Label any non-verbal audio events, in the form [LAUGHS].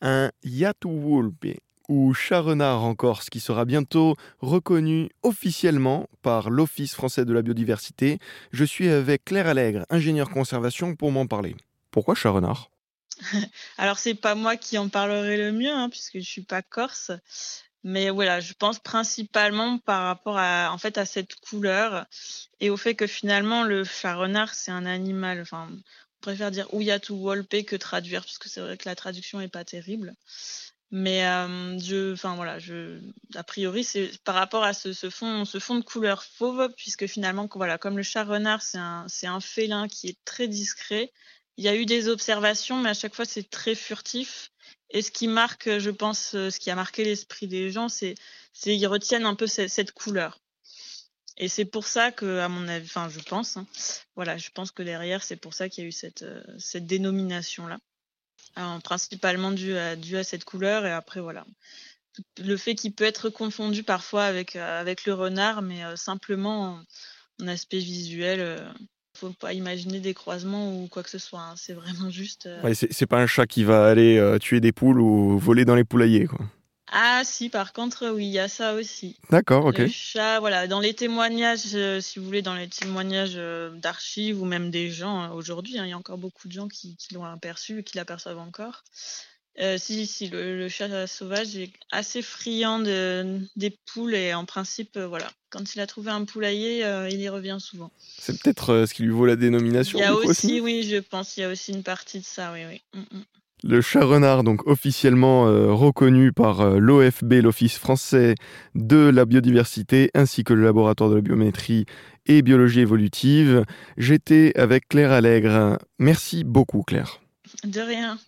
un Yatuwulpe ou chat renard en Corse qui sera bientôt reconnu officiellement par l'Office français de la biodiversité. Je suis avec Claire Allègre, ingénieure conservation, pour m'en parler. Pourquoi chat renard [LAUGHS] Alors c'est pas moi qui en parlerai le mieux hein, puisque je suis pas corse. Mais voilà, je pense principalement par rapport à, en fait, à cette couleur et au fait que finalement le chat renard c'est un animal. Enfin, préfère dire Ouyatu Wolpe que traduire parce que c'est vrai que la traduction est pas terrible. Mais euh, je, enfin voilà, je, a priori, c'est par rapport à ce, fond, ce fond de couleur fauve, puisque finalement, voilà, comme le chat renard, c'est un, félin qui est très discret. Il y a eu des observations, mais à chaque fois, c'est très furtif. Et ce qui marque, je pense, ce qui a marqué l'esprit des gens, c'est, c'est ils retiennent un peu cette couleur. Et c'est pour ça que, à mon avis, enfin, je pense, hein, voilà, je pense que derrière, c'est pour ça qu'il y a eu cette, euh, cette dénomination là principalement dû à, cette couleur. Et après, voilà. Le fait qu'il peut être confondu parfois avec, euh, avec le renard, mais euh, simplement en, aspect visuel. Euh, faut pas imaginer des croisements ou quoi que ce soit. Hein. C'est vraiment juste. Ouais, c'est pas un chat qui va aller tuer des poules ou voler dans les poulaillers. Quoi. Ah si, par contre, oui, il y a ça aussi. D'accord, ok. Le chat, voilà, dans les témoignages, euh, si vous voulez, dans les témoignages euh, d'archives ou même des gens hein, aujourd'hui, hein, il y a encore beaucoup de gens qui, l'ont aperçu et qui l'aperçoivent encore. Euh, si, si, le, chat sauvage est assez friand de, des poules et en principe, voilà, quand il a trouvé un poulailler, il y revient souvent. C'est peut-être ce qui lui vaut la dénomination. Il y a aussi, oui, je pense, il y a aussi une partie de ça, oui, oui. Mm, mm. Le chat renard, donc officiellement euh, reconnu par euh, l'OFB, l'Office français de la biodiversité, ainsi que le laboratoire de la biométrie et biologie évolutive. J'étais avec Claire Allègre. Merci beaucoup, Claire. De rien.